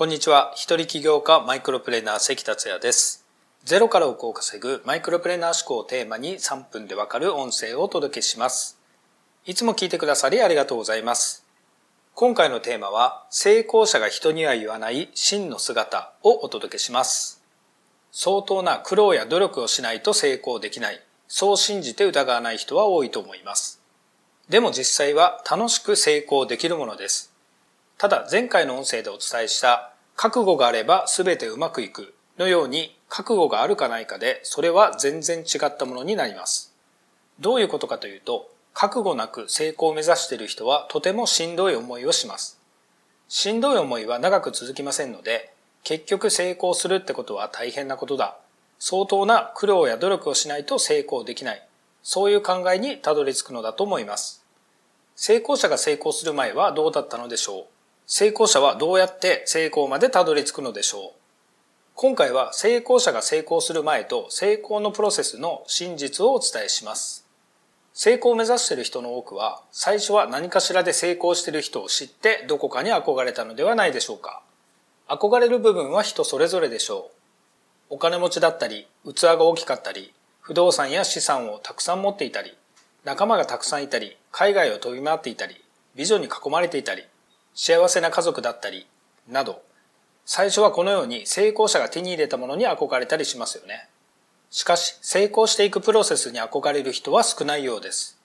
こんにちは。一人起業家マイクロプレーナー関達也です。ゼロから億を稼ぐマイクロプレーナー思考をテーマに3分でわかる音声をお届けします。いつも聞いてくださりありがとうございます。今回のテーマは、成功者が人には言わない真の姿をお届けします。相当な苦労や努力をしないと成功できない。そう信じて疑わない人は多いと思います。でも実際は楽しく成功できるものです。ただ前回の音声でお伝えした覚悟があれば全てうまくいくのように覚悟があるかないかでそれは全然違ったものになります。どういうことかというと覚悟なく成功を目指している人はとてもしんどい思いをします。しんどい思いは長く続きませんので結局成功するってことは大変なことだ。相当な苦労や努力をしないと成功できない。そういう考えにたどり着くのだと思います。成功者が成功する前はどうだったのでしょう成功者はどうやって成功までたどり着くのでしょう？今回は成功者が成功する前と成功のプロセスの真実をお伝えします。成功を目指している人の多くは最初は何かしらで成功している人を知ってどこかに憧れたのではないでしょうか？憧れる部分は人それぞれでしょう。お金持ちだったり、器が大きかったり、不動産や資産をたくさん持っていたり、仲間がたくさんいたり、海外を飛び回っていたり、美女に囲まれていたり、幸せな家族だったり、など、最初はこのように成功者が手に入れたものに憧れたりしますよね。しかし、成功していくプロセスに憧れる人は少ないようです。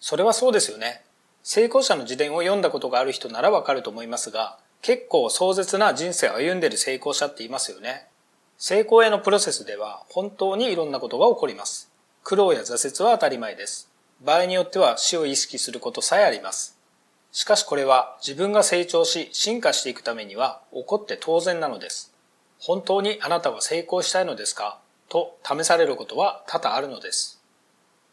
それはそうですよね。成功者の自伝を読んだことがある人ならわかると思いますが、結構壮絶な人生を歩んでいる成功者っていますよね。成功へのプロセスでは本当にいろんなことが起こります。苦労や挫折は当たり前です。場合によっては死を意識することさえあります。しかしこれは自分が成長し進化していくためには起こって当然なのです。本当にあなたは成功したいのですか？と試されることは多々あるのです。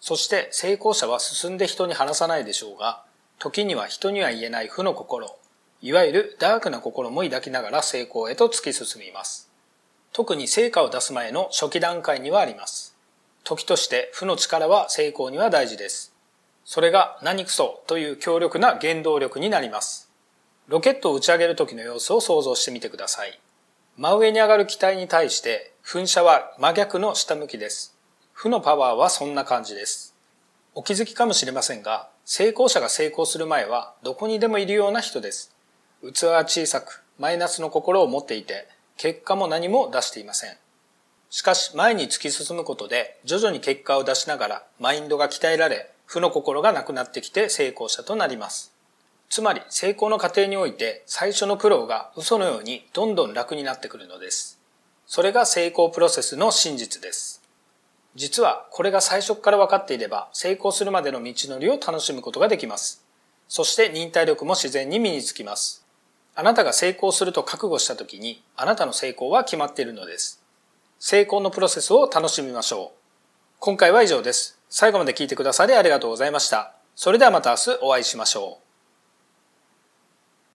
そして成功者は進んで人に話さないでしょうが、時には人には言えない負の心、いわゆるダークな心も抱きながら成功へと突き進みます。特に成果を出す前の初期段階にはあります。時として負の力は成功には大事です。それが何くそという強力な原動力になります。ロケットを打ち上げる時の様子を想像してみてください。真上に上がる機体に対して噴射は真逆の下向きです。負のパワーはそんな感じです。お気づきかもしれませんが、成功者が成功する前はどこにでもいるような人です。器は小さくマイナスの心を持っていて、結果も何も出していません。しかし前に突き進むことで徐々に結果を出しながらマインドが鍛えられ負の心がなくなってきて成功者となります。つまり成功の過程において最初の苦労が嘘のようにどんどん楽になってくるのです。それが成功プロセスの真実です。実はこれが最初から分かっていれば成功するまでの道のりを楽しむことができます。そして忍耐力も自然に身につきます。あなたが成功すると覚悟した時にあなたの成功は決まっているのです。成功のプロセスを楽しみましょう。今回は以上です。最後まで聞いてくださりありがとうございました。それではまた明日お会いしましょう。